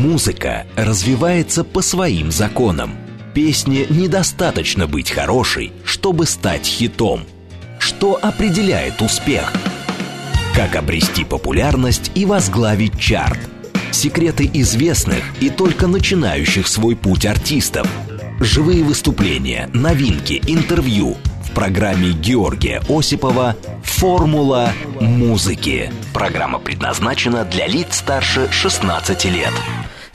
Музыка развивается по своим законам. Песне недостаточно быть хорошей, чтобы стать хитом. Что определяет успех? Как обрести популярность и возглавить чарт? Секреты известных и только начинающих свой путь артистов. Живые выступления, новинки, интервью – в программе Георгия Осипова «Формула музыки». Программа предназначена для лиц старше 16 лет.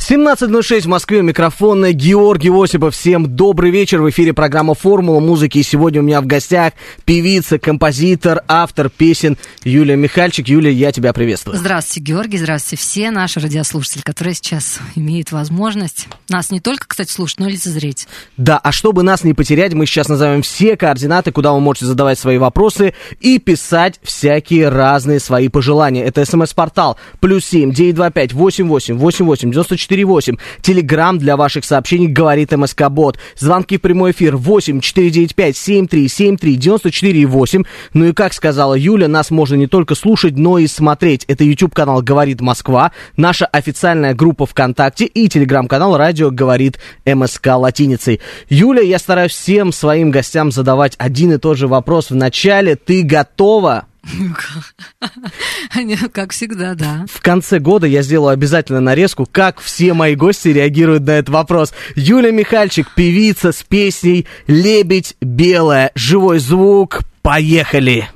17.06 в Москве, микрофон Георгий Осипов. Всем добрый вечер. В эфире программа «Формула музыки». И сегодня у меня в гостях певица, композитор, автор песен Юлия Михальчик. Юлия, я тебя приветствую. Здравствуйте, Георгий. Здравствуйте все наши радиослушатели, которые сейчас имеют возможность нас не только, кстати, слушать, но и лицезреть. Да, а чтобы нас не потерять, мы сейчас назовем все координаты, куда вы можете задавать свои вопросы и писать всякие разные свои пожелания. Это смс-портал плюс семь девять два пять восемь восемь восемь восемь девяносто четыре 498. Телеграмм для ваших сообщений говорит МСК Бот. Звонки в прямой эфир 8 495 7373 94 8. Ну и как сказала Юля, нас можно не только слушать, но и смотреть. Это YouTube канал Говорит Москва, наша официальная группа ВКонтакте и телеграм-канал Радио Говорит МСК латиницей. Юля, я стараюсь всем своим гостям задавать один и тот же вопрос в начале. Ты готова? Как всегда, да. В конце года я сделаю обязательно нарезку, как все мои гости реагируют на этот вопрос. Юля Михальчик, певица с песней «Лебедь белая». Живой звук. Поехали!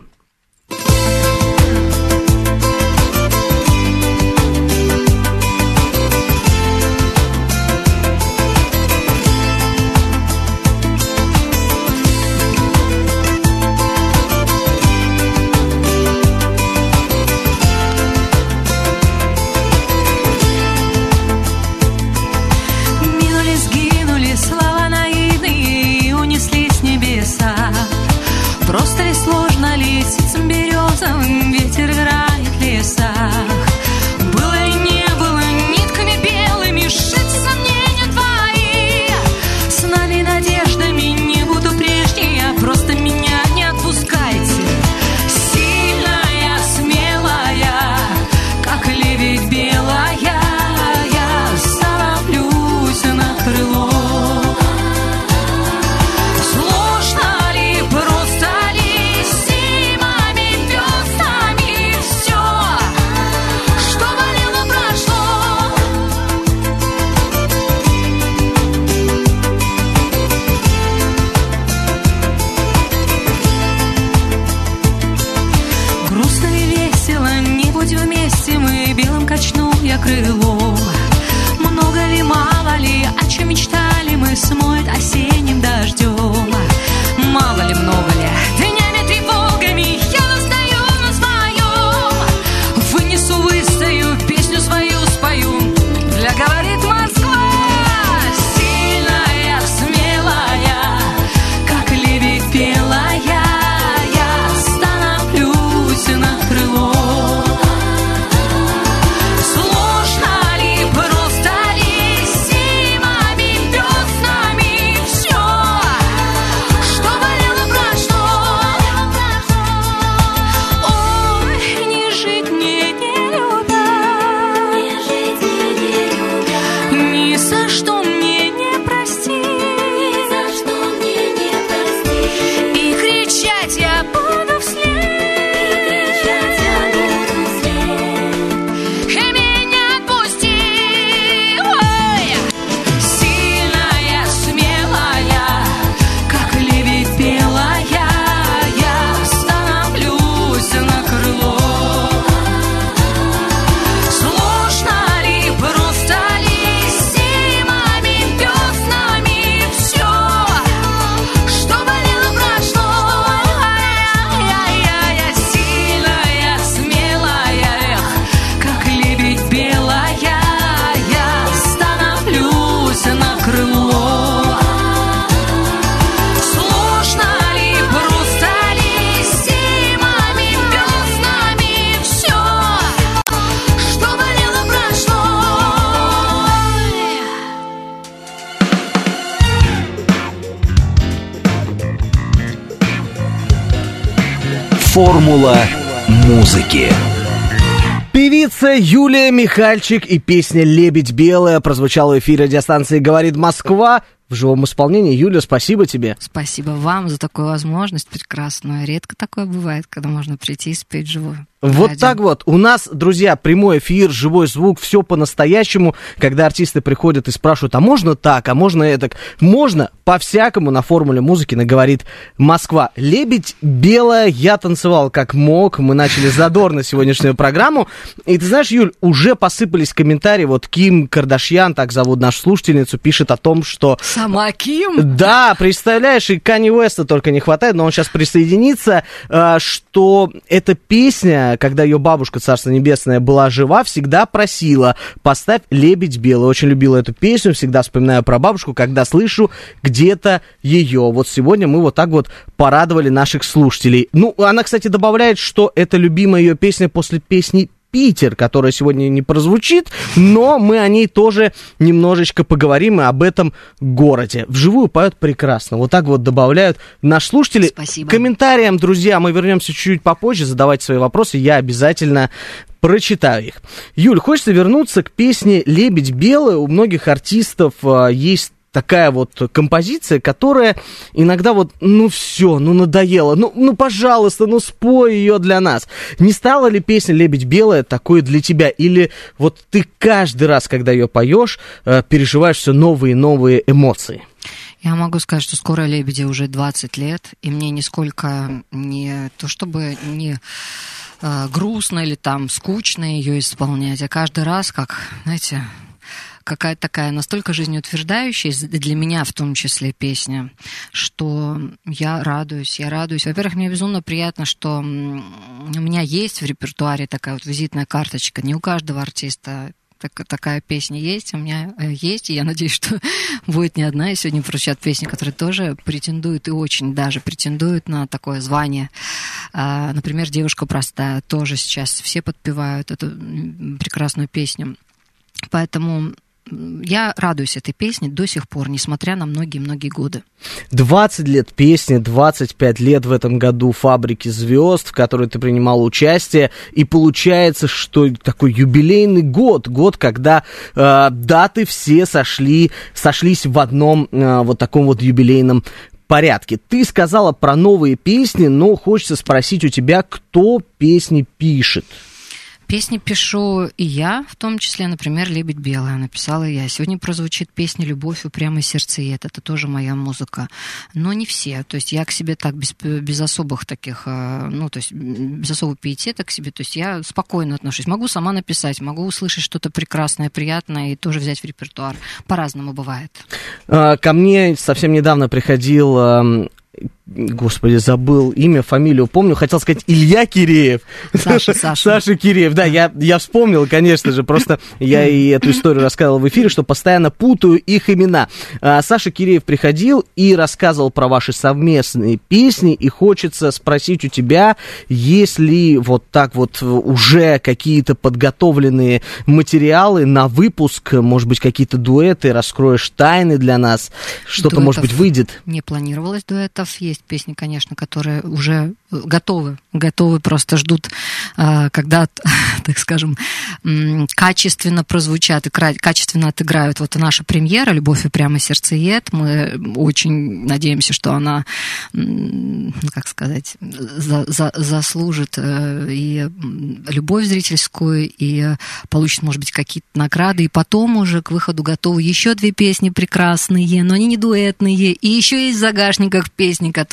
Формула музыки. Певица Юлия Михальчик и песня «Лебедь белая» прозвучала в эфире радиостанции «Говорит Москва» в живом исполнении. Юля, спасибо тебе. Спасибо вам за такую возможность прекрасную. Редко такое бывает, когда можно прийти и спеть живую. Вот Радио. так вот. У нас, друзья, прямой эфир, живой звук, все по-настоящему. Когда артисты приходят и спрашивают, а можно так, а можно это? Можно по-всякому на формуле музыки наговорит Москва. Лебедь белая, я танцевал как мог. Мы начали задорно сегодняшнюю программу. И ты знаешь, Юль, уже посыпались комментарии. Вот Ким Кардашьян, так зовут нашу слушательницу, пишет о том, что... Сама Ким? Да, представляешь, и Канни Уэста только не хватает, но он сейчас присоединится, а, что эта песня когда ее бабушка, Царство Небесное, была жива, всегда просила, поставь «Лебедь белый». Очень любила эту песню, всегда вспоминаю про бабушку, когда слышу где-то ее. Вот сегодня мы вот так вот порадовали наших слушателей. Ну, она, кстати, добавляет, что это любимая ее песня после песни Питер, которая сегодня не прозвучит, но мы о ней тоже немножечко поговорим и об этом городе. Вживую поют прекрасно. Вот так вот добавляют наши слушатели. Спасибо. Комментариям, друзья, мы вернемся чуть-чуть попозже, задавайте свои вопросы, я обязательно прочитаю их. Юль, хочется вернуться к песне «Лебедь белый». У многих артистов э, есть такая вот композиция, которая иногда вот, ну все, ну надоело, ну, ну пожалуйста, ну спой ее для нас. Не стала ли песня «Лебедь белая» такой для тебя? Или вот ты каждый раз, когда ее поешь, э, переживаешь все новые и новые эмоции? Я могу сказать, что скоро «Лебеди» уже 20 лет, и мне нисколько не то чтобы не э, грустно или там скучно ее исполнять, а каждый раз, как, знаете, какая-то такая настолько жизнеутверждающая, для меня в том числе песня, что я радуюсь, я радуюсь. Во-первых, мне безумно приятно, что у меня есть в репертуаре такая вот визитная карточка. Не у каждого артиста так, такая песня есть, у меня э, есть, и я надеюсь, что будет не одна. И сегодня прозвучат песни, которые тоже претендуют и очень даже претендуют на такое звание. А, например, «Девушка простая» тоже сейчас все подпевают эту прекрасную песню. Поэтому я радуюсь этой песне до сих пор, несмотря на многие-многие годы. 20 лет песни, 25 лет в этом году «Фабрики звезд», в которой ты принимал участие, и получается, что такой юбилейный год, год, когда э, даты все сошли, сошлись в одном э, вот таком вот юбилейном порядке. Ты сказала про новые песни, но хочется спросить у тебя, кто песни пишет? Песни пишу и я, в том числе, например, «Лебедь белая» написала я. Сегодня прозвучит песня «Любовь, упрямый сердцеед». Это тоже моя музыка. Но не все. То есть я к себе так, без, без особых таких, э, ну, то есть без особого пиетета к себе. То есть я спокойно отношусь. Могу сама написать, могу услышать что-то прекрасное, приятное и тоже взять в репертуар. По-разному бывает. А, ко мне совсем недавно приходил эм, Господи, забыл имя, фамилию, помню, хотел сказать Илья Киреев. Саша, Саша. Саша Киреев, да, я, я вспомнил, конечно же, просто я и эту историю рассказывал в эфире, что постоянно путаю их имена. А, Саша Киреев приходил и рассказывал про ваши совместные песни, и хочется спросить у тебя, есть ли вот так вот уже какие-то подготовленные материалы на выпуск, может быть, какие-то дуэты, раскроешь тайны для нас, что-то, может быть, выйдет? Не планировалось дуэтов, есть есть песни, конечно, которые уже готовы, готовы, просто ждут, а, когда, так скажем, качественно прозвучат и качественно отыграют. Вот наша премьера «Любовь и прямо сердцеед». Мы очень надеемся, что она, как сказать, за, за, заслужит э, и любовь зрительскую, и получит, может быть, какие-то награды. И потом уже к выходу готовы еще две песни прекрасные, но они не дуэтные. И еще есть в загашниках песни, которые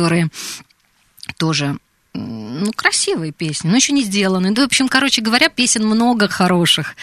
тоже ну, красивые песни, но еще не сделаны. Да, в общем, короче говоря, песен много хороших.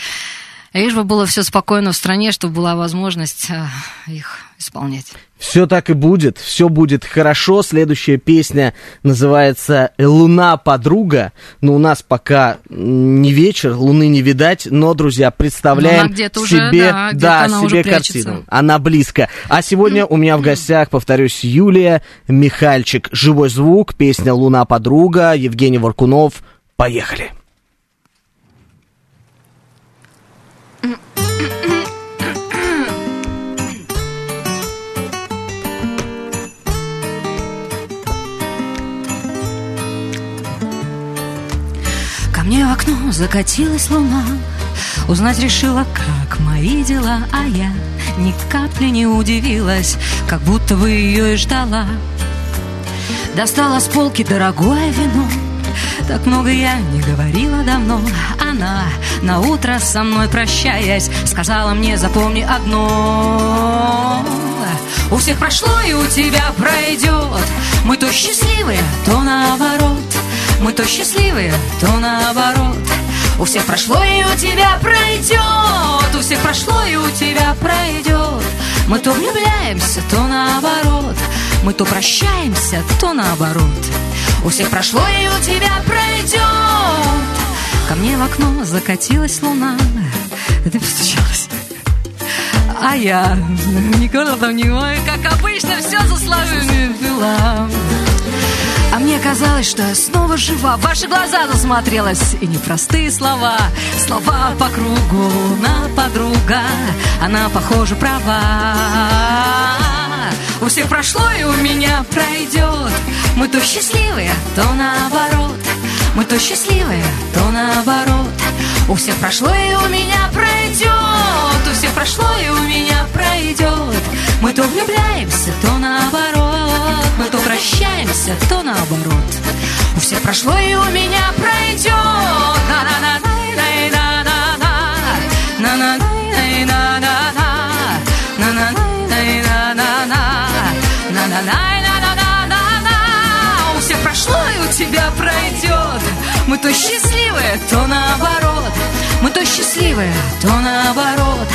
Лишь бы было все спокойно в стране, чтобы была возможность э, их исполнять. Все так и будет, все будет хорошо. Следующая песня называется «Луна подруга». Но у нас пока не вечер, луны не видать, но, друзья, представляем себе, уже, да, да, себе картину. Она близко. А сегодня у меня в гостях, повторюсь, Юлия Михальчик. Живой звук, песня «Луна подруга», Евгений Варкунов. Поехали. Мне в окно закатилась луна. Узнать решила, как мои дела А я ни капли не удивилась Как будто бы ее и ждала. Достала с полки дорогое вино так много я не говорила давно. Она на утро со мной прощаясь Сказала мне, запомни одно. У всех прошло и у тебя пройдет. Мы то счастливые, то наоборот. Мы то счастливые, то наоборот. У всех прошло и у тебя пройдет. У всех прошло и у тебя пройдет. Мы то влюбляемся, то наоборот. Мы то прощаемся, то наоборот у всех прошло и у тебя пройдет. Ко мне в окно закатилась луна. Это постучалось а я никогда там не мой, как обычно, все за словами пила. А мне казалось, что я снова жива. В ваши глаза засмотрелась. И непростые слова. Слова по кругу на подруга. Она, похоже, права у всех прошло и у меня пройдет. Мы то счастливые, то наоборот. Мы то счастливые, то наоборот. У всех прошло и у меня пройдет. У всех прошло и у меня пройдет. Мы то влюбляемся, то наоборот. Мы то прощаемся, то наоборот. У всех прошло и у меня пройдет. На-на-на-на-на-на-на тебя пройдет. Мы то счастливые, то наоборот. Мы то счастливые, то наоборот.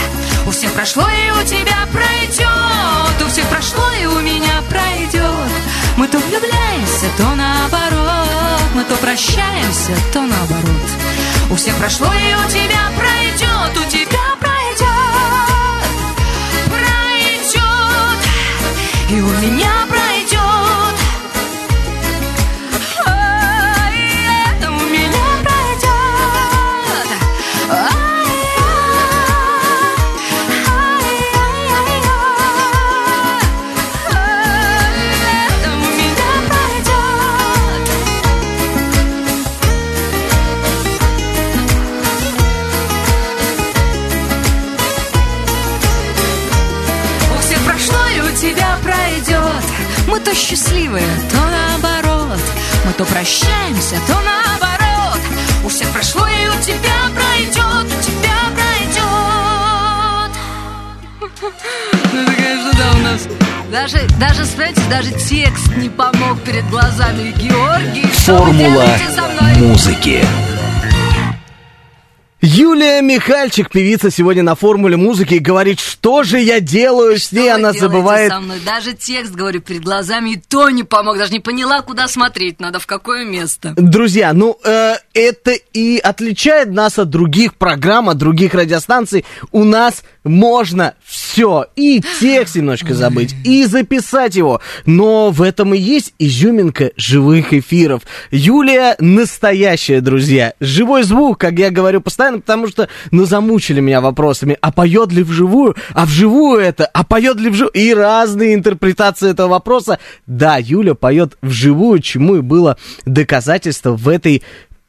У всех прошло и у тебя пройдет. У всех прошло и у меня пройдет. Мы то влюбляемся, то наоборот. Мы то прощаемся, то наоборот. У всех прошло и у тебя пройдет. У тебя и у меня пройдет. Даже, текст не помог перед глазами Георгий, Формула музыки. Юлия Михальчик, певица, сегодня на формуле музыки и говорит, что же я делаю с ней, она забывает. со мной? Даже текст, говорю, перед глазами, и то не помог. Даже не поняла, куда смотреть надо, в какое место. Друзья, ну э, это и отличает нас от других программ, от других радиостанций. У нас можно все. И текст немножко забыть, и записать его. Но в этом и есть изюминка живых эфиров. Юлия настоящая, друзья. Живой звук, как я говорю постоянно, потому что, ну, замучили меня вопросами. А поет ли вживую? А вживую это? А поет ли вживую? И разные интерпретации этого вопроса. Да, Юля поет вживую, чему и было доказательство в этой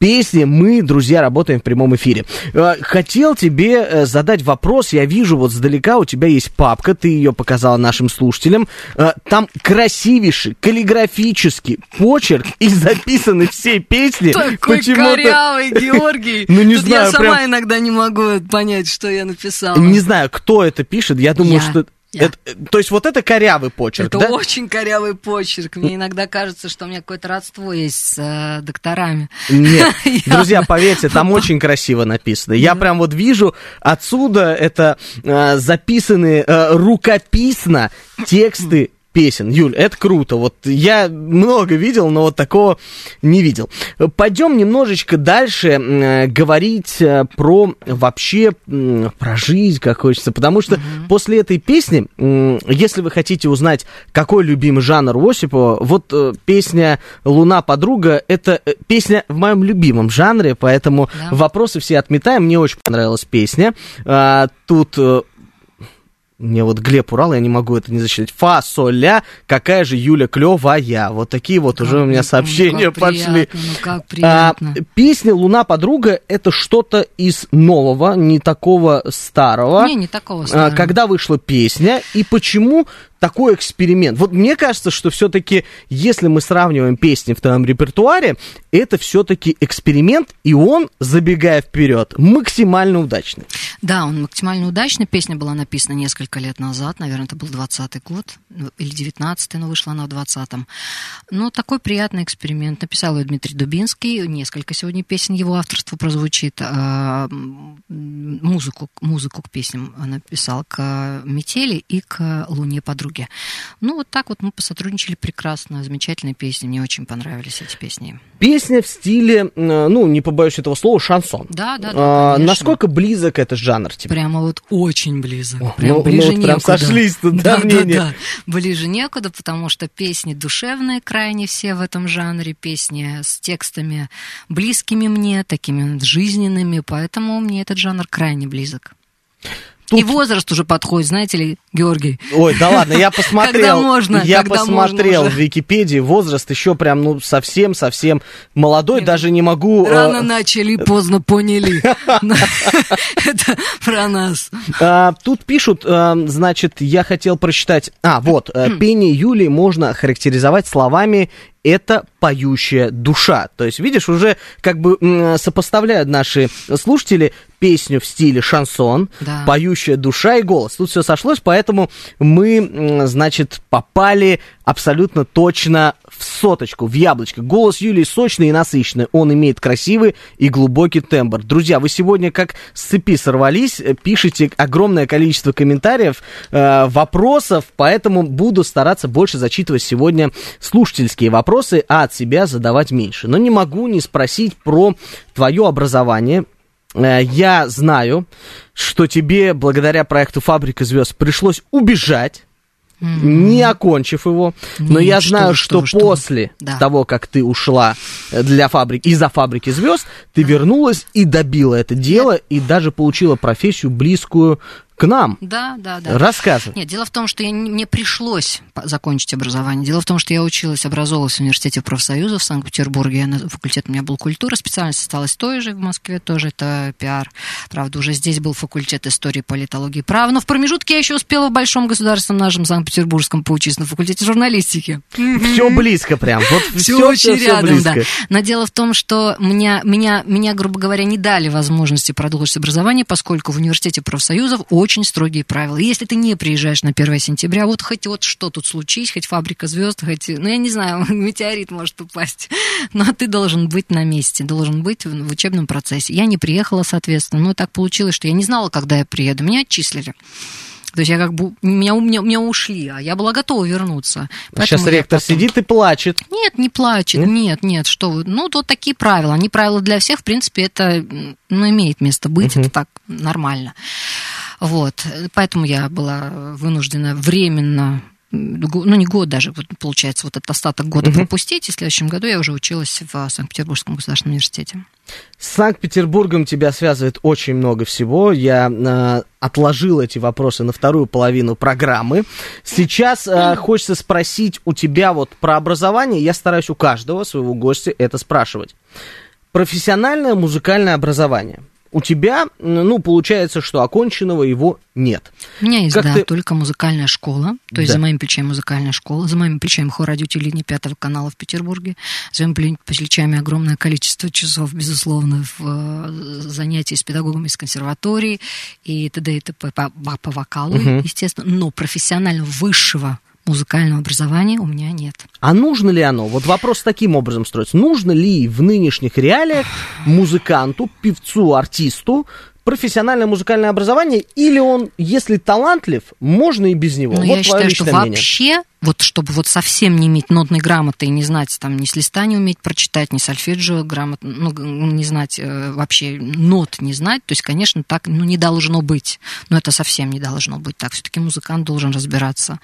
песни мы, друзья, работаем в прямом эфире. Э, Хотел тебе э, задать вопрос. Я вижу вот сдалека у тебя есть папка, ты ее показала нашим слушателям. Э, Там красивейший, каллиграфический почерк и записаны все песни. Такой корявый Георгий. Ну, не Тут знаю, я сама прям- иногда не могу понять, что я написала. Не знаю, кто это пишет. Я думаю, Я. что... Это- то есть вот это корявый почерк, Это да? очень корявый почерк. Мне иногда кажется, что у меня какое-то родство есть с э, докторами. Нет, друзья, поверьте, там очень красиво написано. Я прям вот вижу отсюда это э, записаны э, рукописно тексты песен. Юль, это круто. Вот я много видел, но вот такого не видел. Пойдем немножечко дальше э, говорить э, про вообще м, про жизнь, как хочется. Потому что после этой песни, м, если вы хотите узнать, какой любимый жанр у Осипова, вот э, песня «Луна подруга» — это э, песня в моем любимом жанре, поэтому Да. вопросы все отметаем. Мне очень понравилась песня. А, тут э, Мне вот Глеб Урал, я не могу это не засчитать. Фа, соль, ля, какая же Юля клевая. Вот такие вот Как уже у меня приятно, сообщения ну, пошли. приятно, ну, как А, приятно. песня «Луна подруга» — это что-то из нового, не такого старого. Не, не такого А, старого. Когда вышла песня и почему такой эксперимент? Вот мне кажется, что все-таки, если мы сравниваем песни в твоем репертуаре, это все-таки эксперимент, и он, забегая вперед, максимально удачный. Да, он максимально удачный. Песня была написана несколько лет назад, наверное, это был 20-й год, ну, или 19-й, но вышла она в 20-м. Но такой приятный эксперимент. Написал ее Дмитрий Дубинский, несколько сегодня песен его авторства прозвучит. А, Музыку, музыку к песням написал к «Метели» и к «Луне подруги». Ну, вот так вот мы посотрудничали прекрасно, замечательные песни, мне очень понравились эти песни. Песня в стиле, ну, не побоюсь этого слова, шансон. Да, да, да, А, конечно. насколько близок этот жанр тебе? Прямо вот очень близок. О, прям ну- ближе ну вот прям некуда. сошлись тут, да, да, да, да. Ближе некуда, потому что песни душевные крайне все в этом жанре, песни с текстами близкими мне, такими жизненными, поэтому мне этот жанр крайне близок. Тут- И возраст уже подходит, знаете ли, Георгий. Ой, да ладно, я посмотрел. Когда можно, я когда посмотрел можно в Википедии, возраст еще прям, ну, совсем-совсем молодой, даже не могу... э, Рано начали, поздно поняли. Это про нас. А, тут пишут, а, значит, я хотел прочитать. А, вот, э, пение Юли можно характеризовать словами это поющая душа. То есть, видишь, уже как бы сопоставляют наши слушатели песню в стиле шансон, Да. поющая душа и голос. Тут все сошлось, поэтому мы, значит, попали абсолютно точно в соточку, в яблочко. Голос Юлии сочный и насыщенный. Он имеет красивый и глубокий тембр. Друзья, вы сегодня как с цепи сорвались, э, пишите огромное количество комментариев, э, вопросов, поэтому буду стараться больше зачитывать сегодня слушательские вопросы, а от себя задавать меньше. Но не могу не спросить про твое образование. Э, Я знаю, что тебе благодаря проекту «Фабрика звезд» пришлось убежать, не окончив его. Но Нет, я знаю, что, что что после Да. того, как ты ушла э, для фабрики, из-за фабрики звезд, ты вернулась и добила это дело, и даже получила профессию близкую к нам. Да, да, да. Рассказывай. Нет, дело в том, что я, не- мне пришлось закончить образование. Дело в том, что я училась, образовалась в университете профсоюза в Санкт-Петербурге. На- Факультет у меня был культура, специальность осталась той же в Москве, тоже это пиар. Правда, уже здесь был факультет истории, политологии права. Но в промежутке я еще успела в Большом государственном нашем Санкт-Петербургском поучиться на факультете журналистики. Все близко прям. Вот Все все, очень рядом, близко. да. Но дело в том, что меня, меня, меня, грубо говоря, не дали возможности продолжить образование, поскольку в университете профсоюзов очень строгие правила. И если ты не приезжаешь на 1 сентября, вот хоть вот что тут случись, хоть фабрика звезд, хоть, ну, я не знаю, метеорит может упасть, но ты должен быть на месте, должен быть в, в учебном процессе. Я не приехала, соответственно, но так получилось, что я не знала, когда я приеду. Меня отчислили. То есть я как бы, меня, меня, меня ушли, а я была готова вернуться. Сейчас Поэтому я ректор потом- сидит и плачет. нет, не плачет, нет, нет, что вы. Ну, вот такие правила. Они правила для всех, в принципе, это ну, имеет место быть, это так нормально. Вот, поэтому я была вынуждена временно ну, не год даже, вот, получается, вот этот остаток года пропустить, и в следующем году я уже училась в Санкт-Петербургском государственном университете. С Санкт-Петербургом тебя связывает очень много всего. Я э, отложил эти вопросы на вторую половину программы. Сейчас э, хочется спросить у тебя вот про образование. Я стараюсь у каждого своего гостя это спрашивать. Профессиональное музыкальное образование. У тебя, ну, получается, что оконченного его нет. У меня есть, Как да, ты- только музыкальная школа. То есть Да. за моими плечами музыкальная школа, за моими плечами хор радиотелевидения пятого канала в Петербурге, за моими пле- плечами огромное количество часов, безусловно, в э, занятий с педагогами из консерватории и т.д. и т.п. по, по- вокалу, естественно. Но профессионального высшего музыкального образования у меня нет. А нужно ли оно? Вот вопрос таким образом строится. Нужно ли в нынешних реалиях музыканту, певцу, артисту профессиональное музыкальное образование, или он, если талантлив, можно и без него? Но вот Ну, я твое считаю, что мнение. вообще, вот чтобы вот совсем не иметь нотной грамоты и не знать, там, ни с листа не уметь прочитать, ни сольфеджио грамотно, ну, не знать, э, вообще нот не знать, то есть, конечно, так, ну, не должно быть. Но это совсем не должно быть так. Все-таки музыкант должен разбираться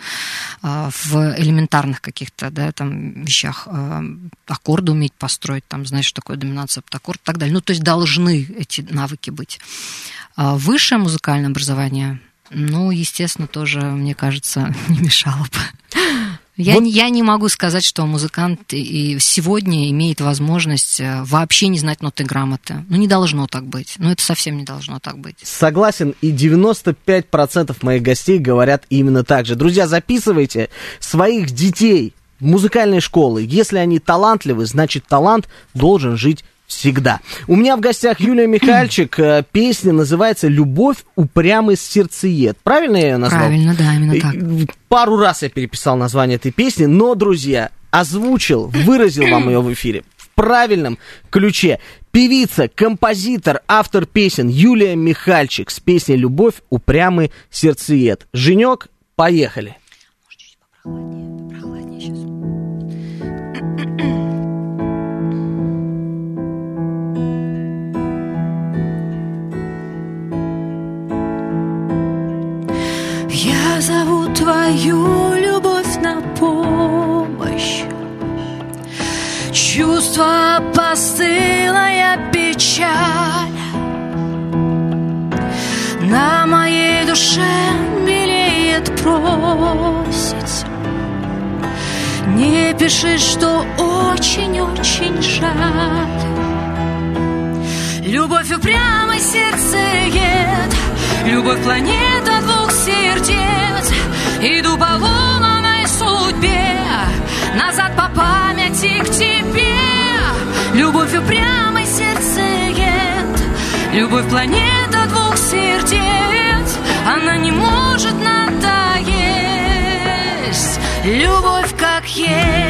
а, в элементарных каких-то, да, там, вещах. а, аккорды уметь построить, там, знаешь, что такое доминация, септаккорд и так далее. Ну, то есть, должны эти навыки быть. А Высшее музыкальное образование Ну, естественно, тоже, мне кажется, не мешало бы. Я, вот. не, я не могу сказать, что музыкант и сегодня имеет возможность э, вообще не знать ноты грамоты. Ну, не должно так быть. Ну, это совсем не должно так быть. Согласен, и 95% моих гостей говорят именно так же. Друзья, записывайте своих детей в музыкальные школы. Если они талантливы, значит, талант должен жить всегда. У меня в гостях Юлия Михальчик. Э, песня называется «Любовь упрямый сердцеед». Правильно я ее назвал? Правильно, да, именно так. Пару раз я переписал название этой песни, но, друзья, озвучил, выразил вам ее в эфире в правильном ключе. Певица, композитор, автор песен Юлия Михальчик с песней «Любовь упрямый сердцеед». Женек, поехали. Может, чуть попрохладнее, попрохладнее сейчас. Твою любовь на помощь. Чувство постылая печаль. На моей душе милеет просить. Не пиши, что очень-очень жаль. Любовь упрямый сердцеед Любовь планета двух сердец Иду по ломаной судьбе Назад по памяти к тебе. Любовь упрямый сердцеед Любовь планета двух сердец. Она не может надоесть Любовь как есть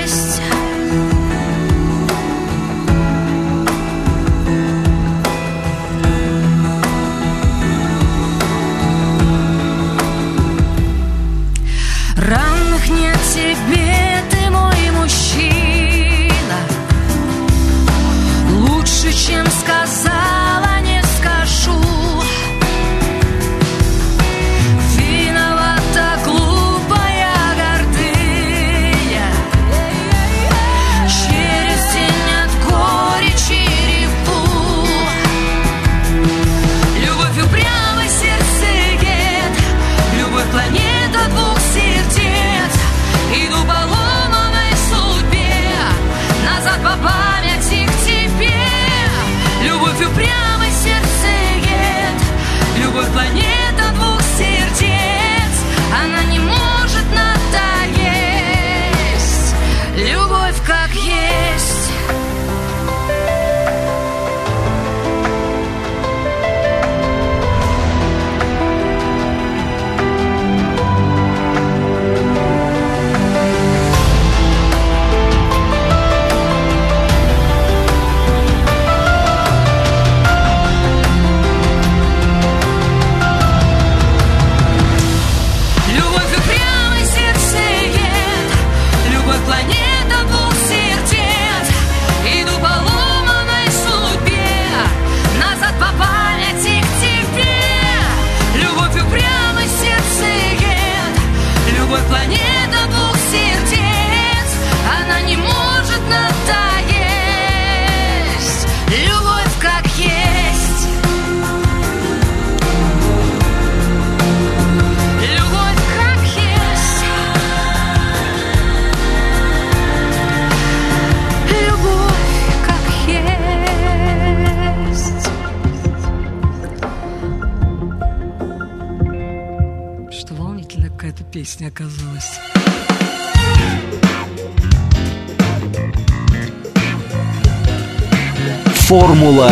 Формула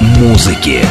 музыки.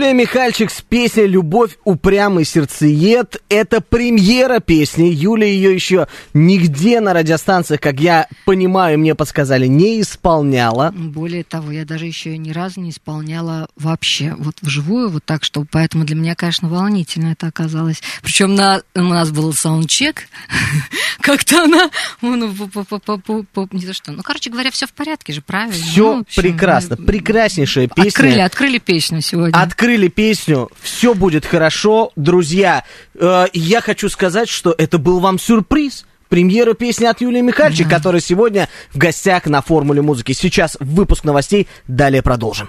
Юлия Михальчик с песней «Любовь. Упрямый сердцеед». Это премьера песни. Юлия ее еще нигде на радиостанциях, как я понимаю, мне подсказали, не исполняла. Более того, я даже еще ни разу не исполняла вообще вот вживую, вот так, что поэтому для меня, конечно, волнительно это оказалось. Причем на, у нас был саундчек, как-то она, ну, по- не то что, ну, короче говоря, все в порядке же, правильно? Все Ну, прекрасно, э, прекраснейшая песня. Открыли, открыли песню сегодня. Открыли песню, все будет хорошо. Друзья, э, я хочу сказать, что это был вам сюрприз. Премьера песни от Юлии Михальчик, Да. которая сегодня в гостях на Формуле музыки. Сейчас выпуск новостей, далее продолжим.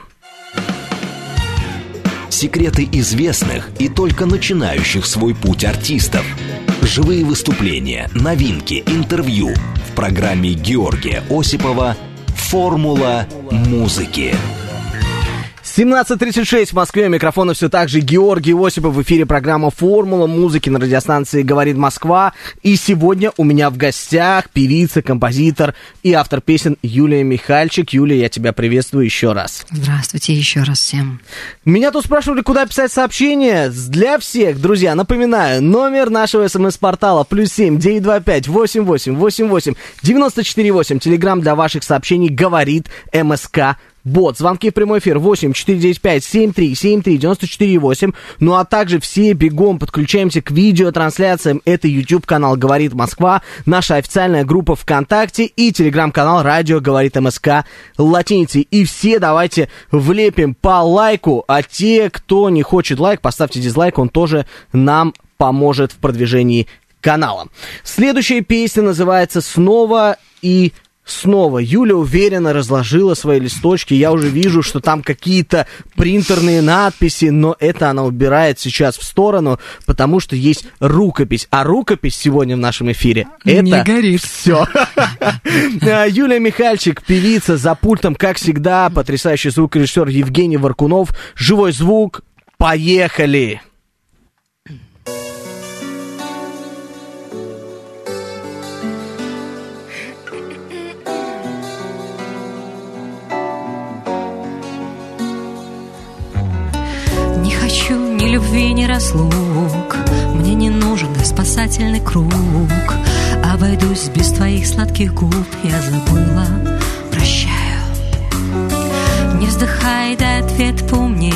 секреты известных и только начинающих свой путь артистов, живые выступления, новинки, интервью в программе Георгия Осипова «Формула музыки». 17.36 в Москве. Микрофона все так же Георгий Осипов. В эфире программа «Формула музыки» на радиостанции «Говорит Москва». И сегодня у меня в гостях певица, композитор и автор песен Юлия Михальчик. Юлия, я тебя приветствую еще раз. Здравствуйте еще раз всем. Меня тут спрашивали, куда писать сообщения. Для всех, друзья, напоминаю, номер нашего смс-портала плюс семь девять два пять восемь восемь восемь восемь девяносто четыре восемь. Телеграмм для ваших сообщений «Говорит МСК Бот. Звонки в прямой эфир 8 495 73 73 94 8. Ну а также все бегом подключаемся к видеотрансляциям. Это YouTube канал Говорит Москва, наша официальная группа ВКонтакте и телеграм-канал Радио Говорит МСК латиницей. И все давайте влепим по лайку, а те, кто не хочет лайк, поставьте дизлайк, он тоже нам поможет в продвижении канала. Следующая песня называется «Снова и снова. Юля уверенно разложила свои листочки. Я уже вижу, что там какие-то принтерные надписи, но это она убирает сейчас в сторону, потому что есть рукопись. А рукопись сегодня в нашем эфире это Не горит. все. Юлия Михальчик, певица за пультом, как всегда, потрясающий звукорежиссер Евгений Варкунов. Живой звук. Поехали! Хочу ни любви, ни разлук. Мне не нужен спасательный круг. Обойдусь без твоих сладких губ. Я забыла, прощаю. Не вздыхай, дай ответ поумней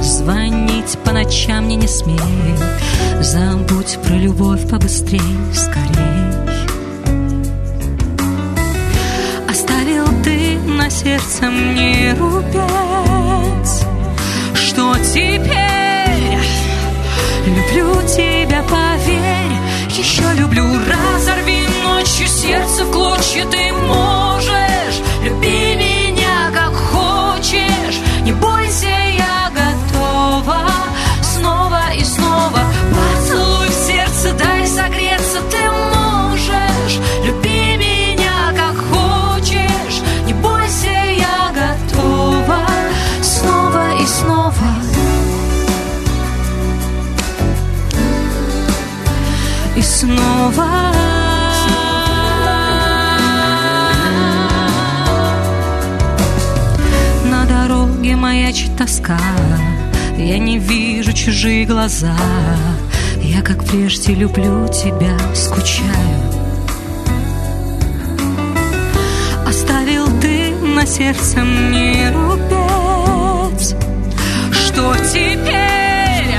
Звонить по ночам мне не смей. Забудь про любовь побыстрей, скорей. Оставил ты на сердце мне рубец Что теперь? Люблю тебя, поверь. Еще люблю, разорви ночью сердце в клочья Ты можешь, люби меня как хочешь. Не бойся, снова. На дороге маячит тоска. Я не вижу чужие глаза. Я как прежде люблю тебя, скучаю. Оставил ты на сердце мне рубец. Что теперь?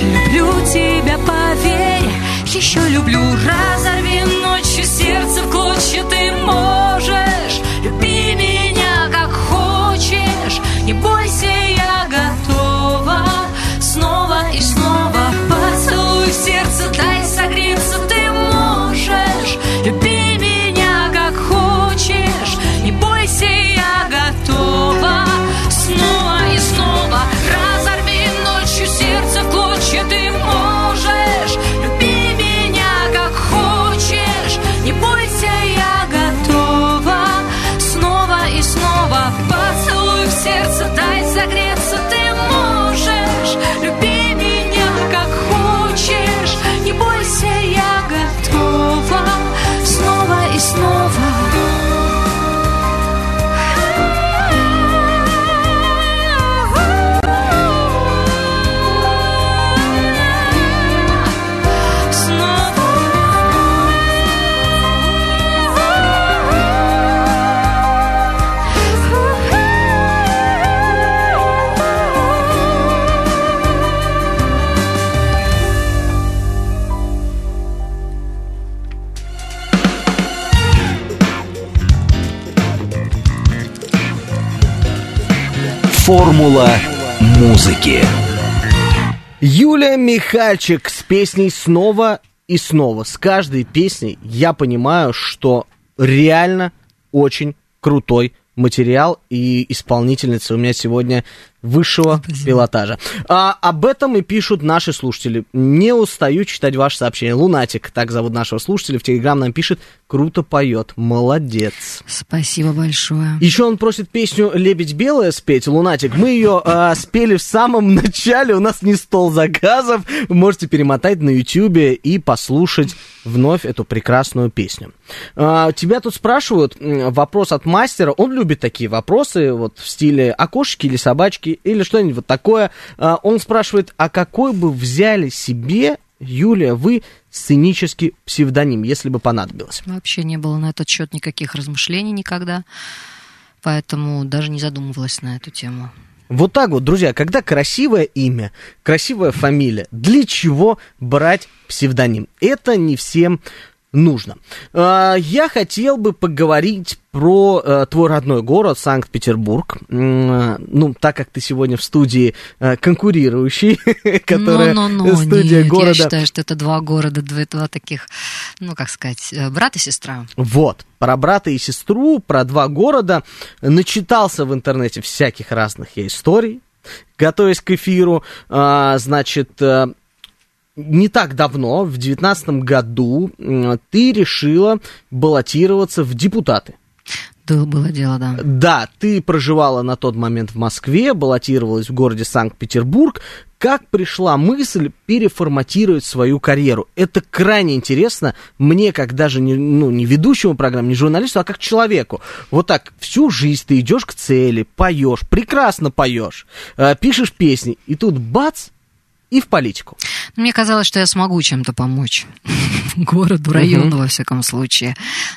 Люблю тебя, поверь Еще люблю, разорви ночью сердце в клочья Ты можешь, Формула музыки. Юлия Михальчик с песней снова и снова. С каждой песней я понимаю, что реально очень крутой материал и исполнительница у меня сегодня высшего Спасибо. пилотажа. А, об этом и пишут наши слушатели. Не устаю читать ваши сообщения. Лунатик, так зовут нашего слушателя, в Телеграм нам пишет, круто поет, молодец. Спасибо большое. Еще он просит песню «Лебедь белая» спеть, Лунатик. Мы ее а, спели в самом начале, у нас не стол заказов. Можете перемотать на Ютьюбе и послушать вновь эту прекрасную песню. А, тебя тут спрашивают, вопрос от мастера, он любит такие вопросы, вот в стиле окошечки или собачки, или что-нибудь вот такое. А, он спрашивает, а какой бы взяли себе, Юлия, вы сценический псевдоним, если бы понадобилось? Вообще не было на этот счет никаких размышлений никогда, поэтому даже не задумывалась на эту тему. Вот так вот, друзья, когда красивое имя, красивая фамилия, для чего брать псевдоним? Это не всем нужно. А, Я хотел бы поговорить про э, твой родной город Санкт-Петербург. Ну, так как ты сегодня в студии э, конкурирующий, которая Ну-ну-ну, студия нет, города. я считаю, что это два города, два, два таких, ну, как сказать, э, брат и сестра. Вот, про брата и сестру, про два города. Начитался в интернете всяких разных я историй, готовясь к эфиру. А, Значит, не так давно, в девятнадцатом году, м, ты решила баллотироваться в депутаты. Да, было дело, да. Да, ты проживала на тот момент в Москве, баллотировалась в городе Санкт-Петербург. Как пришла мысль переформатировать свою карьеру? Это крайне интересно мне, как даже не, ну, не ведущему программы, не журналисту, а как человеку. Вот так всю жизнь ты идешь к цели, поешь, прекрасно поешь, э, пишешь песни, и тут бац, и в политику. Мне казалось, что я смогу чем-то помочь городу, району, во всяком случае.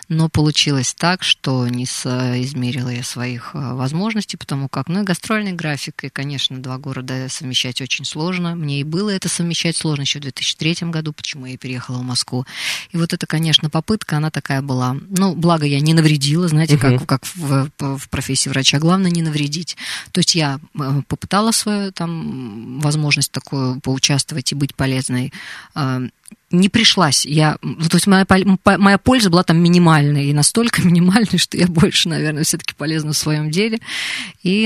Но получилось так, что не соизмерила я своих э, возможностей, потому как, ну, и гастрольный график, и, конечно, два города совмещать очень сложно. Мне и было это совмещать сложно еще в 2003 году, почему я переехала в Москву. И вот это, конечно, попытка, она такая была. Ну, благо я не навредила, знаете, как, как в, в профессии врача, главное не навредить. То есть я э, попытала свою там возможность такую поучаствовать и быть полезной. Э, Не пришлась. Я, ну, то есть моя, моя польза была там минимальной, и настолько минимальной, что я больше, наверное, все-таки полезна в своем деле. И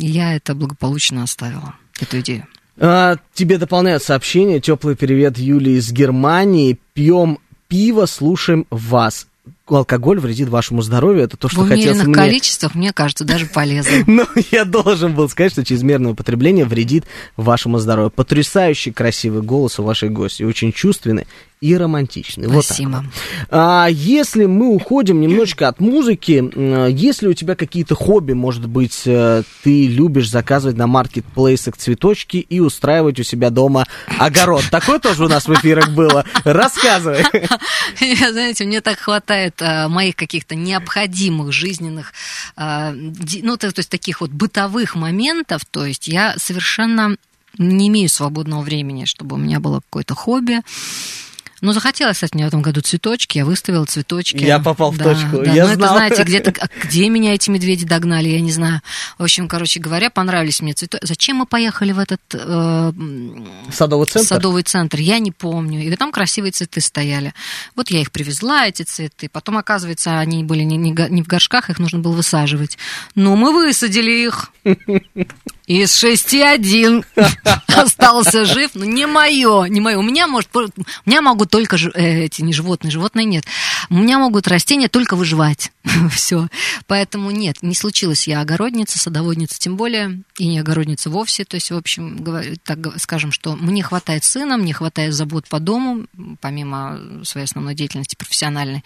я это благополучно оставила, эту идею. А, тебе дополняют сообщение. Теплый привет Юлии из Германии. Пьем пиво, слушаем вас. Алкоголь вредит вашему здоровью. Это то, что в хотелось мне. количествах, мне кажется, даже полезно. Ну, я должен был сказать, что чрезмерное употребление вредит вашему здоровью. Потрясающий красивый голос у вашей гости. Очень чувственный и романтичный. Спасибо. вот. А, если мы уходим немножечко от музыки, если у тебя какие-то хобби, может быть, э, ты любишь заказывать на маркетплейсах цветочки и устраивать у себя дома огород. Такое тоже у нас в эфирах было. Рассказывай. Знаете, мне так хватает а, моих каких-то необходимых жизненных, ди- ну, то есть таких вот бытовых моментов, то есть я совершенно не имею свободного времени, чтобы у меня было какое-то хобби. Ну, захотелось, кстати, мне в этом году цветочки, я выставила цветочки. Я попал в Да, точку, да. я ну, это, знал. знаете, где-то, а где меня эти медведи догнали, я не знаю. В общем, короче говоря, понравились мне цветочки. Зачем мы поехали в этот э, Садовый центр? Садовый центр, я не помню. И там красивые цветы стояли. Вот я их привезла, эти цветы. Потом, оказывается, они были не, не не в горшках, их нужно было высаживать. Но мы высадили их. Из шести один остался жив, но не мое, не мое. У меня может, у меня могут только жи- э, эти не животные, животные нет. У меня могут растения только выживать. Все. Поэтому нет, не случилось я огородница, садоводница, тем более, и не огородница вовсе. То есть, в общем, так скажем, что мне хватает сына, мне хватает забот по дому, помимо своей основной деятельности профессиональной,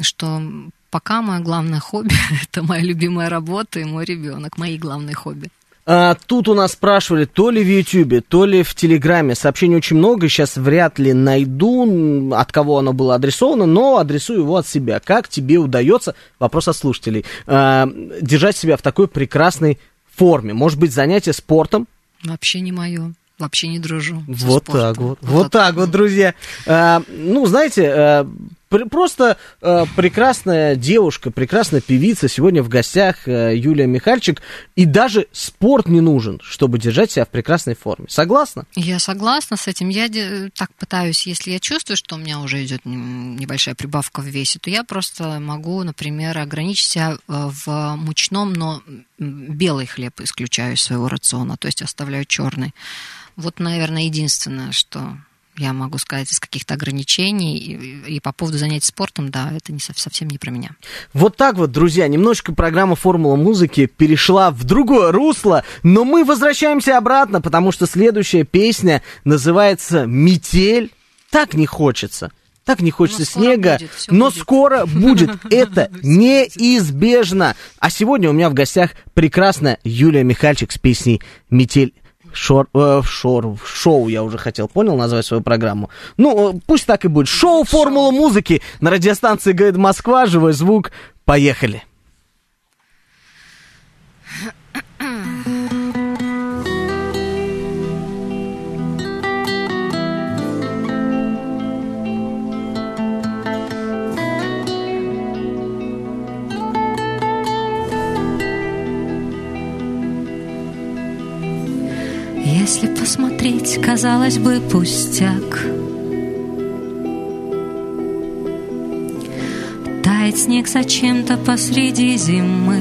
что пока мое главное хобби это моя любимая работа и мой ребенок, мои главные хобби. А, тут у нас спрашивали, то ли в Ютьюбе, то ли в Телеграме. Сообщений очень много, сейчас вряд ли найду, от кого оно было адресовано, но адресую его от себя. Как тебе удается, вопрос от слушателей, а, держать себя в такой прекрасной форме? Может быть, занятие спортом? Вообще не мое. Вообще не дружу. Вот так вот. Вот так вот, друзья. А, ну, знаете, а, Просто э, прекрасная девушка, прекрасная певица сегодня в гостях э, Юлия Михальчик. И даже спорт не нужен, чтобы держать себя в прекрасной форме. Согласна? Я согласна с этим. Я так пытаюсь, если я чувствую, что у меня уже идет небольшая прибавка в весе, то я просто могу, например, ограничить себя э, в мучном, но белый хлеб исключаю из своего рациона, то есть оставляю черный. Вот, наверное, единственное, что я могу сказать из каких-то ограничений. И, и по поводу занятий спортом, да, это не, сов- совсем не про меня. Вот так вот, друзья, немножечко программа «Формула музыки» перешла в другое русло, но мы возвращаемся обратно, потому что следующая песня называется «Метель». Так не хочется. Так не хочется Но снега, будет, но будет. скоро будет. Это неизбежно. А сегодня у меня в гостях прекрасная Юлия Михальчик с песней «Метель». Шор, э, шор, шоу я уже хотел, понял, назвать свою программу. Ну, э, пусть так и будет. Шоу «Формула музыки» на радиостанции «Говорит Москва», живой звук. Поехали. Посмотреть, казалось бы, пустяк. Тает снег зачем-то посреди зимы.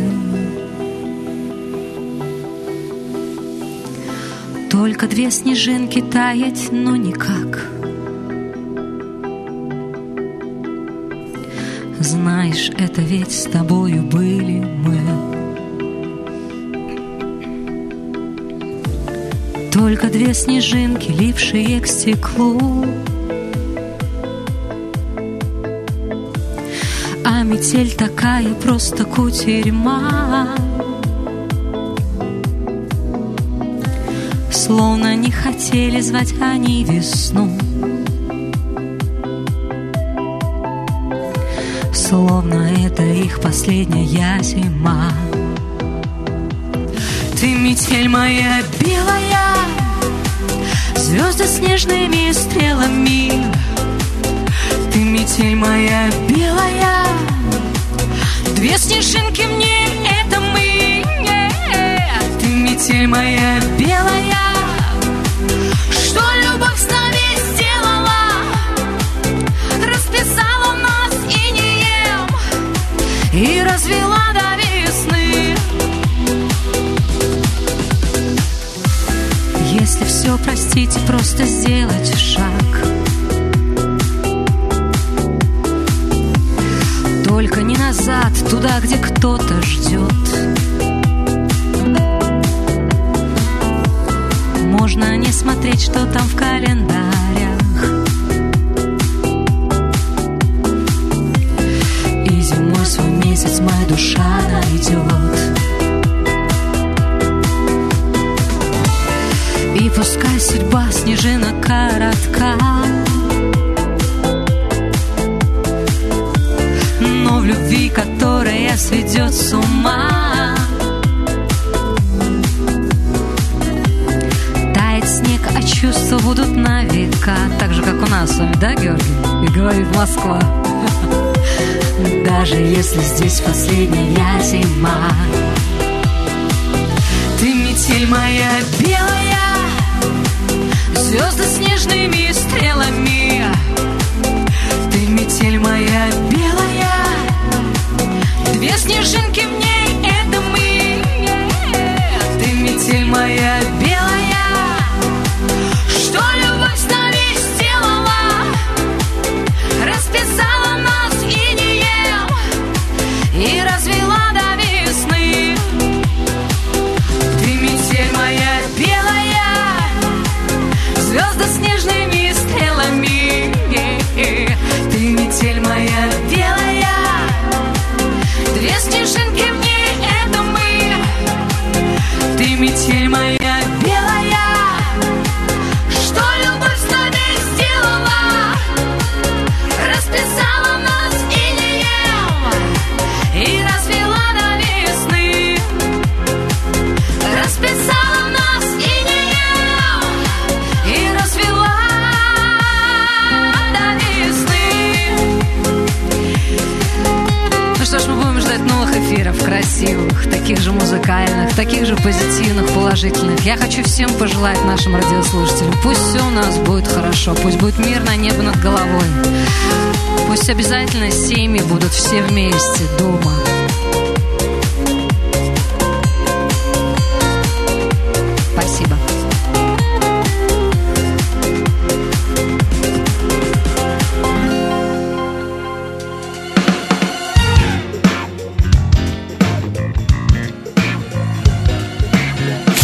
Только две снежинки таять, но никак. Знаешь, это ведь с тобою были мы. Только две снежинки, липшие к стеклу. А метель такая просто кутерьма. Словно не хотели звать они весну. Словно это их последняя зима. Ты метель моя белая, Звезды снежными стрелами. Ты метель моя белая, Две снежинки мне — это мы. Ты метель моя белая, все простить просто сделать шаг. Только не назад, туда, где кто-то ждет Можно не смотреть, что там в календарях вами, да, Георгий? И говорит Москва Даже если здесь последняя зима ты метель моя белая, звезды снежными стрелами. Ты метель моя белая, две снежинки мне — вместе дома. Спасибо.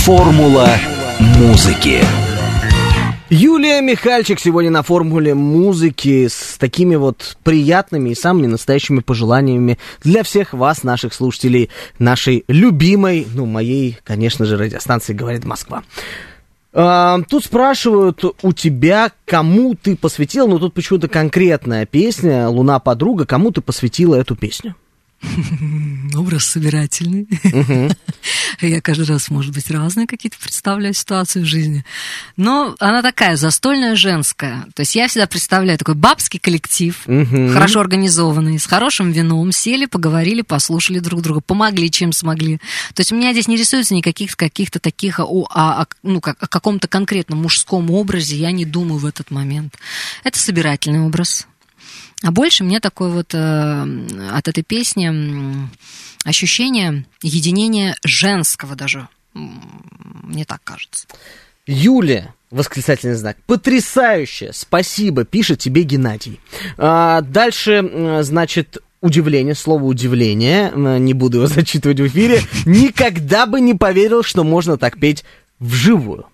Формула музыки. Юлия Михальчик сегодня на формуле музыки с такими вот приятными и самыми настоящими пожеланиями для всех вас, наших слушателей, нашей любимой, ну, моей, конечно же, радиостанции «Говорит Москва». А, тут спрашивают у тебя, кому ты посвятил, ну тут почему-то конкретная песня «Луна подруга», кому ты посвятила эту песню? Образ собирательный. Я каждый раз, может быть, разные какие-то представляю ситуации в жизни. Но она такая застольная, женская. То есть я всегда представляю такой бабский коллектив, хорошо организованный, с хорошим вином, сели, поговорили, послушали друг друга, помогли, чем смогли. То есть у меня здесь не рисуется никаких каких-то таких, о, о, ну, как, о каком-то конкретном мужском образе я не думаю в этот момент. Это собирательный образ. А больше мне такое вот э, от этой песни ощущение единения женского даже. Мне так кажется. Юлия, восклицательный знак. Потрясающе! Спасибо, пишет тебе Геннадий. А, дальше, значит, удивление, слово удивление, не буду его зачитывать в эфире, никогда бы не поверил, что можно так петь вживую.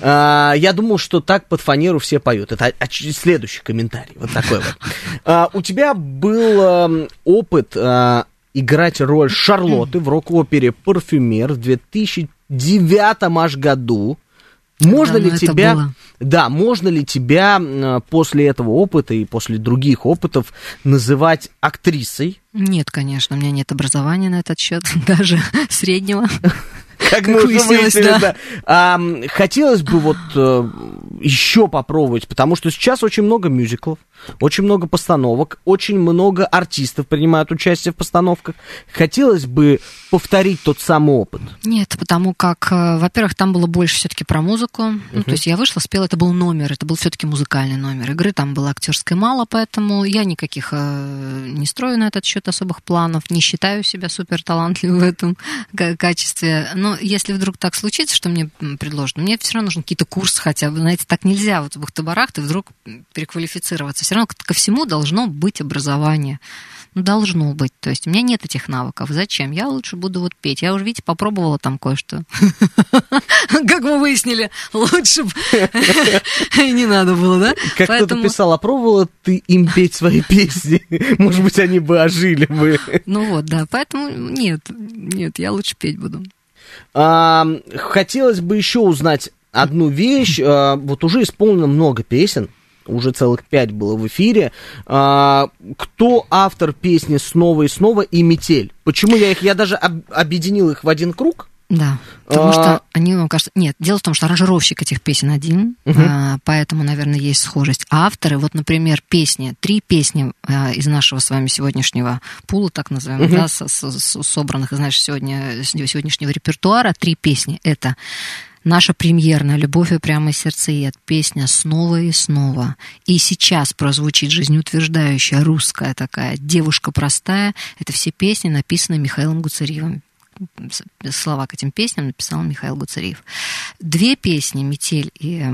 А, я думал, что так под фанеру все поют. Это следующий комментарий. Вот такой вот. А, у тебя был а, опыт а, играть роль Шарлотты в рок-опере «Парфюмер» в 2009 аж году. Можно Давно ли тебя, было. да, можно ли тебя после этого опыта и после других опытов называть актрисой? Нет, конечно, у меня нет образования на этот счет, даже среднего. Как мы выяснилось, да. да. А, хотелось бы вот э, еще попробовать, потому что сейчас очень много мюзиклов, очень много постановок, очень много артистов принимают участие в постановках. Хотелось бы повторить тот самый опыт. Нет, потому как, э, во-первых, там было больше все-таки про музыку. Ну, то есть я вышла, спела, это был номер, это был все-таки музыкальный номер. Игры там было актерской мало, поэтому я никаких э, не строю на этот счет особых планов, не считаю себя супер талантливой в этом ка- качестве. Но если вдруг так случится, что мне м, предложат, мне все равно нужен какие-то курсы хотя бы. Знаете, так нельзя вот в бухты-барах ты вдруг переквалифицироваться. Все равно ко всему должно быть образование. Ну, должно быть. То есть у меня нет этих навыков. Зачем? Я лучше буду вот петь. Я уже, видите, попробовала там кое-что. Как мы выяснили, лучше бы не надо было, да? Как кто-то писал, а пробовала ты им петь свои песни? Может быть, они бы ожили бы. Ну вот, да. Поэтому нет, нет, я лучше петь буду. А, хотелось бы еще узнать одну вещь. А, вот уже исполнено много песен, уже целых пять было в эфире. А, кто автор песни «Снова и снова» и «Метель»? Почему я их, я даже об- объединил их в один круг? Да, потому А- что они, мне кажется... Нет, дело в том, что аранжировщик этих песен один, а, поэтому, наверное, есть схожесть. А авторы, вот, например, песни, три песни а, из нашего с вами сегодняшнего пула, так называемого, да, со- со- со- собранных из нашего сегодня, сегодняшнего репертуара, три песни. Это Наша премьерная «Любовь и прямо сердцеед», песня «Снова и снова». И сейчас прозвучит жизнеутверждающая русская такая «Девушка простая». Это все песни, написанные Михаилом Гуцериевым. Слова к этим песням написал Михаил Гуцериев. Две песни «Метель» и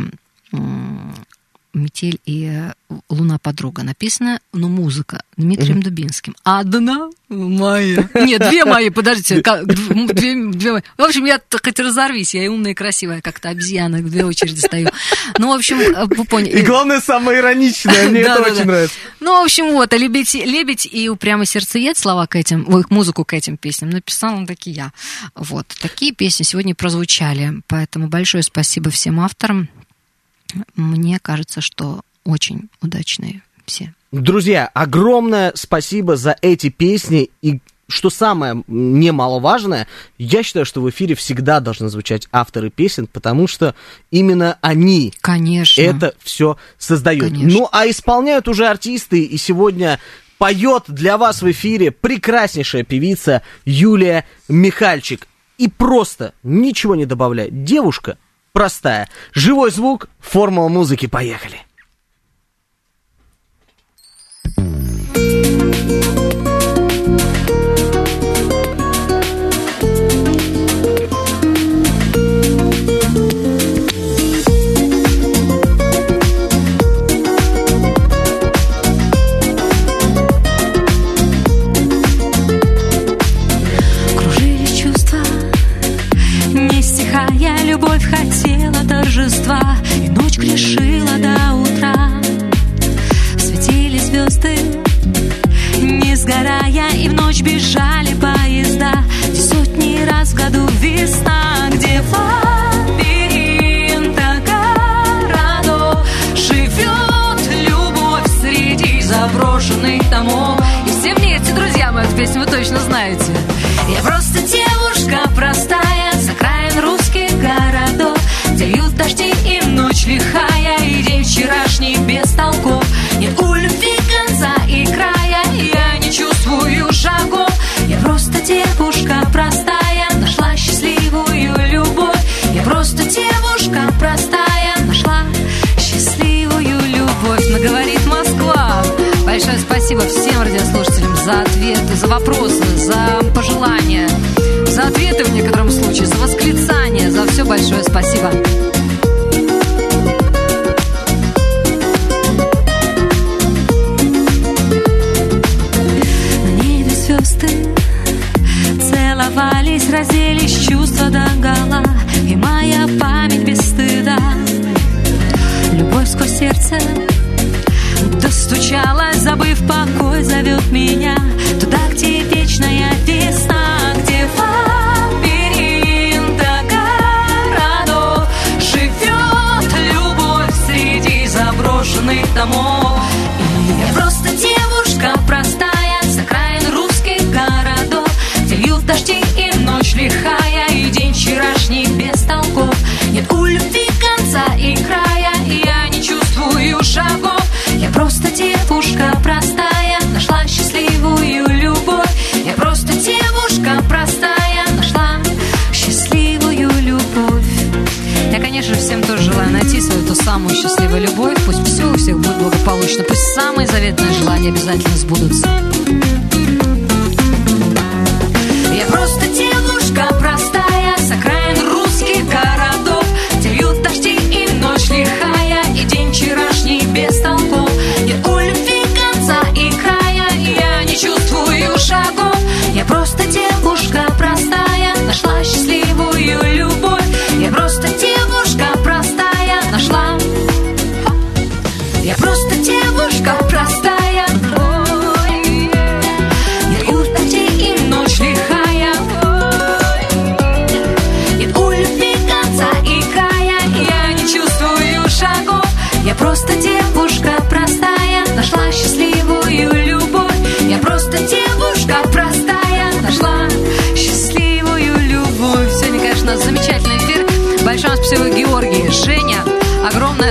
«Метель» и э, «Луна подруга» написана, ну, музыка Дмитрием Дубинским. Одна моя. Нет, две мои, подождите. как- Две, две мои. В общем, я хоть разорвись, я и умная, и красивая, как-то обезьяна, в две очереди стою. Ну, в общем, э, вы поняли. И главное, самое ироничное, мне это очень нравится. Ну, в общем, вот, а лебедь, лебедь и упрямый сердцеед, слова к этим, ой, музыку к этим песням написала таки я. Вот, такие песни сегодня прозвучали, поэтому большое спасибо всем авторам. Мне кажется, что очень удачные все. Друзья, огромное спасибо за эти песни. И что самое немаловажное, я считаю, что в эфире всегда должны звучать авторы песен, потому что именно они Конечно. это все создают. Конечно. Ну, а исполняют уже артисты, и сегодня поет для вас в эфире прекраснейшая певица Юлия Михальчик. и просто ничего не добавляя. Девушка простая. Живой звук, формула музыки, поехали. Разделись чувства до гола, и моя память без стыда. Любовь сквозь сердце Достучалась, забыв покой, зовет меня счастливую любовь Пусть все у всех будет благополучно. Пусть самые заветные желания обязательно сбудутся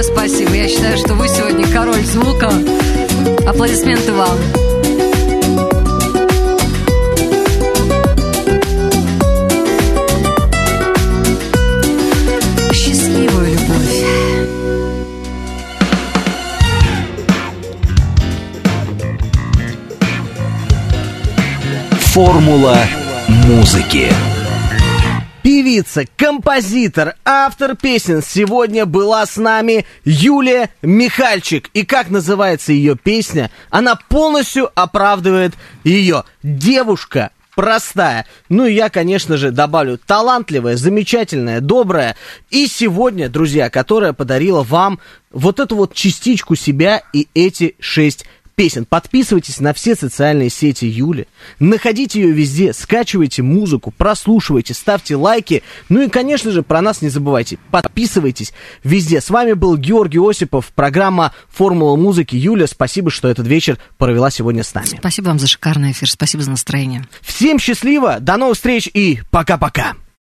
Огромное спасибо. Я считаю, что вы сегодня король звука. Аплодисменты вам. Формула музыки. Певица, композитор, автор песен сегодня была с нами Юлия Михальчик. И как называется ее песня, она полностью оправдывает ее. Девушка простая. Ну и я, конечно же, добавлю талантливая, замечательная, добрая. И сегодня, друзья, которая подарила вам вот эту вот частичку себя и эти шесть песен. Подписывайтесь на все социальные сети Юли. Находите ее везде, скачивайте музыку, прослушивайте, ставьте лайки. Ну и, конечно же, про нас не забывайте. Подписывайтесь везде. С вами был Георгий Осипов, программа «Формула музыки». Юля, спасибо, что этот вечер провела сегодня с нами. Спасибо вам за шикарный эфир, спасибо за настроение. Всем счастливо, до новых встреч и пока-пока.